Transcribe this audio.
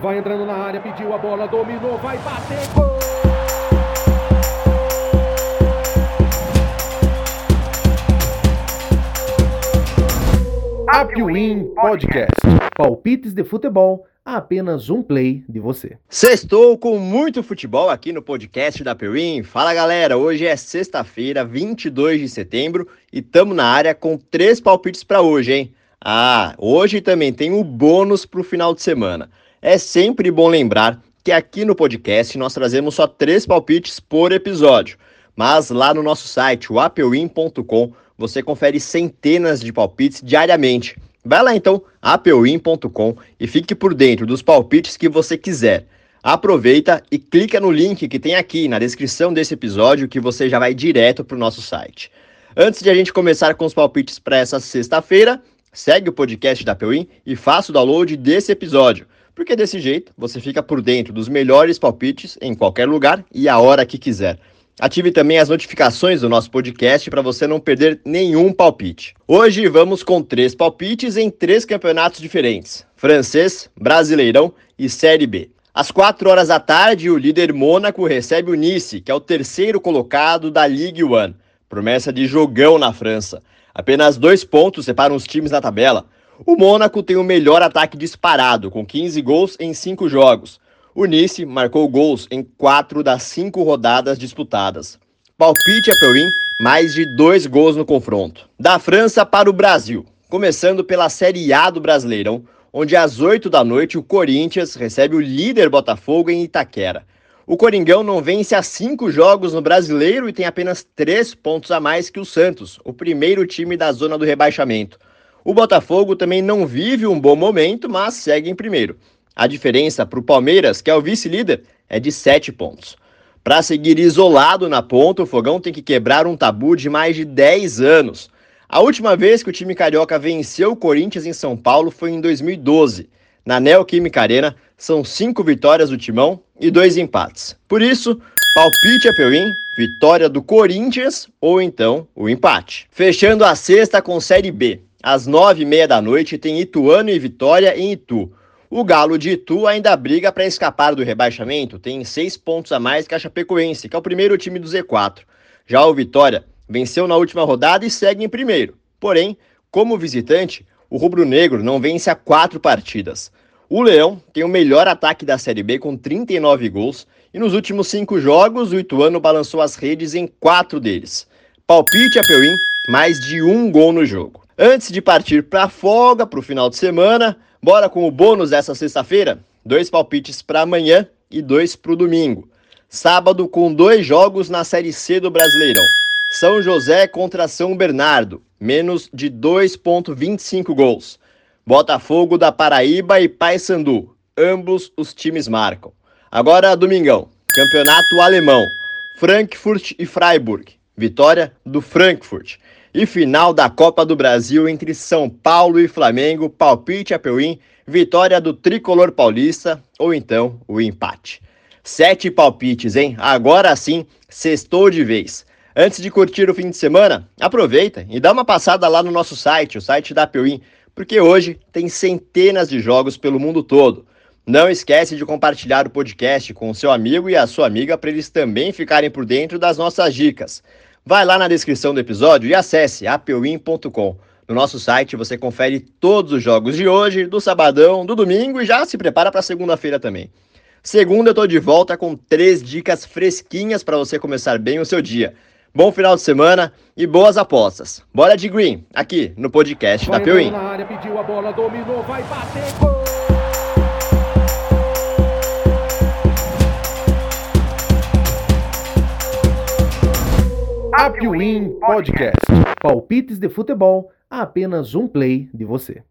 Vai entrando na área, pediu a bola, dominou, vai bater, gol! Apwin Podcast. Palpites de futebol a apenas um play de você. Sextou com muito futebol aqui no podcast da Apwin. Fala galera, hoje é sexta-feira, 22 de setembro e estamos na área com três palpites para hoje, hein? Ah, hoje também tem um bônus para o final de semana. É sempre bom lembrar que aqui no podcast nós trazemos só três palpites por episódio, mas lá no nosso site, o apewin.com, você confere centenas de palpites diariamente. Vai lá então, apewin.com e fique por dentro dos palpites que você quiser. Aproveita e clica no link que tem aqui na descrição desse episódio que você já vai direto para o nosso site. Antes de a gente começar com os palpites para essa sexta-feira, segue o podcast da Apewin e faça o download desse episódio, porque desse jeito você fica por dentro dos melhores palpites em qualquer lugar e a hora que quiser. Ative também as notificações do nosso podcast para você não perder nenhum palpite. Hoje vamos com três palpites em três campeonatos diferentes: francês, brasileirão e Série B. Às 4 horas da tarde, o líder Mônaco recebe o Nice, que é o terceiro colocado da Ligue 1. Promessa de jogão na França. Apenas dois pontos separam os times na tabela. O Mônaco tem o melhor ataque disparado, com 15 gols em 5 jogos. O Nice marcou gols em quatro das cinco rodadas disputadas. Palpite Apewin, mais de dois gols no confronto. Da França para o Brasil, começando pela Série A do Brasileirão, onde às 8 da noite o Corinthians recebe o líder Botafogo em Itaquera. O Coringão não vence há cinco jogos no Brasileiro e tem apenas três pontos a mais que o Santos, o primeiro time da zona do rebaixamento. O Botafogo também não vive um bom momento, mas segue em primeiro. A diferença para o Palmeiras, que é o vice-líder, é de 7 pontos. Para seguir isolado na ponta, o Fogão tem que quebrar um tabu de mais de 10 anos. A última vez que o time carioca venceu o Corinthians em São Paulo foi em 2012. Na Neoquímica Arena, são cinco vitórias do Timão e dois empates. Por isso, palpite a Peuim, vitória do Corinthians ou então o empate. Fechando a sexta com Série B. Às nove e meia da noite tem Ituano e Vitória em Itu. O Galo de Itu ainda briga para escapar do rebaixamento, tem seis pontos a mais que a Chapecoense, que é o primeiro time do Z4. Já o Vitória venceu na última rodada e segue em primeiro. Porém, como visitante, o rubro-negro não vence há quatro partidas. O Leão tem o melhor ataque da Série B com 39 gols e nos últimos cinco jogos o Ituano balançou as redes em quatro deles. Palpite a Peuim, mais de um gol no jogo. Antes de partir para a folga para o final de semana, Bora com o bônus dessa sexta-feira? Dois palpites para amanhã e dois para o domingo. Sábado com dois jogos na Série C do Brasileirão. São José contra São Bernardo, menos de 2.25 gols. Botafogo da Paraíba e Paysandu, ambos os times marcam. Agora domingão, Campeonato Alemão, Frankfurt e Freiburg. Vitória do Frankfurt. E final da Copa do Brasil entre São Paulo e Flamengo, palpite a Peuim, vitória do tricolor paulista ou então o empate. Sete palpites, hein? Agora sim, sextou de vez. Antes de curtir o fim de semana, aproveita e dá uma passada lá no nosso site, o site da Peuim, porque hoje tem centenas de jogos pelo mundo todo. Não esquece de compartilhar o podcast com o seu amigo e a sua amiga para eles também ficarem por dentro das nossas dicas. Vai lá na descrição do episódio e acesse apewin.com. No nosso site você confere todos os jogos de hoje, do sabadão, do domingo e já se prepara para segunda-feira também. Segunda eu tô de volta com três dicas fresquinhas para você começar bem o seu dia. Bom final de semana e boas apostas. Bora de green, aqui no podcast da Peuim. Upwin Podcast. Palpites de futebol a apenas um play de você.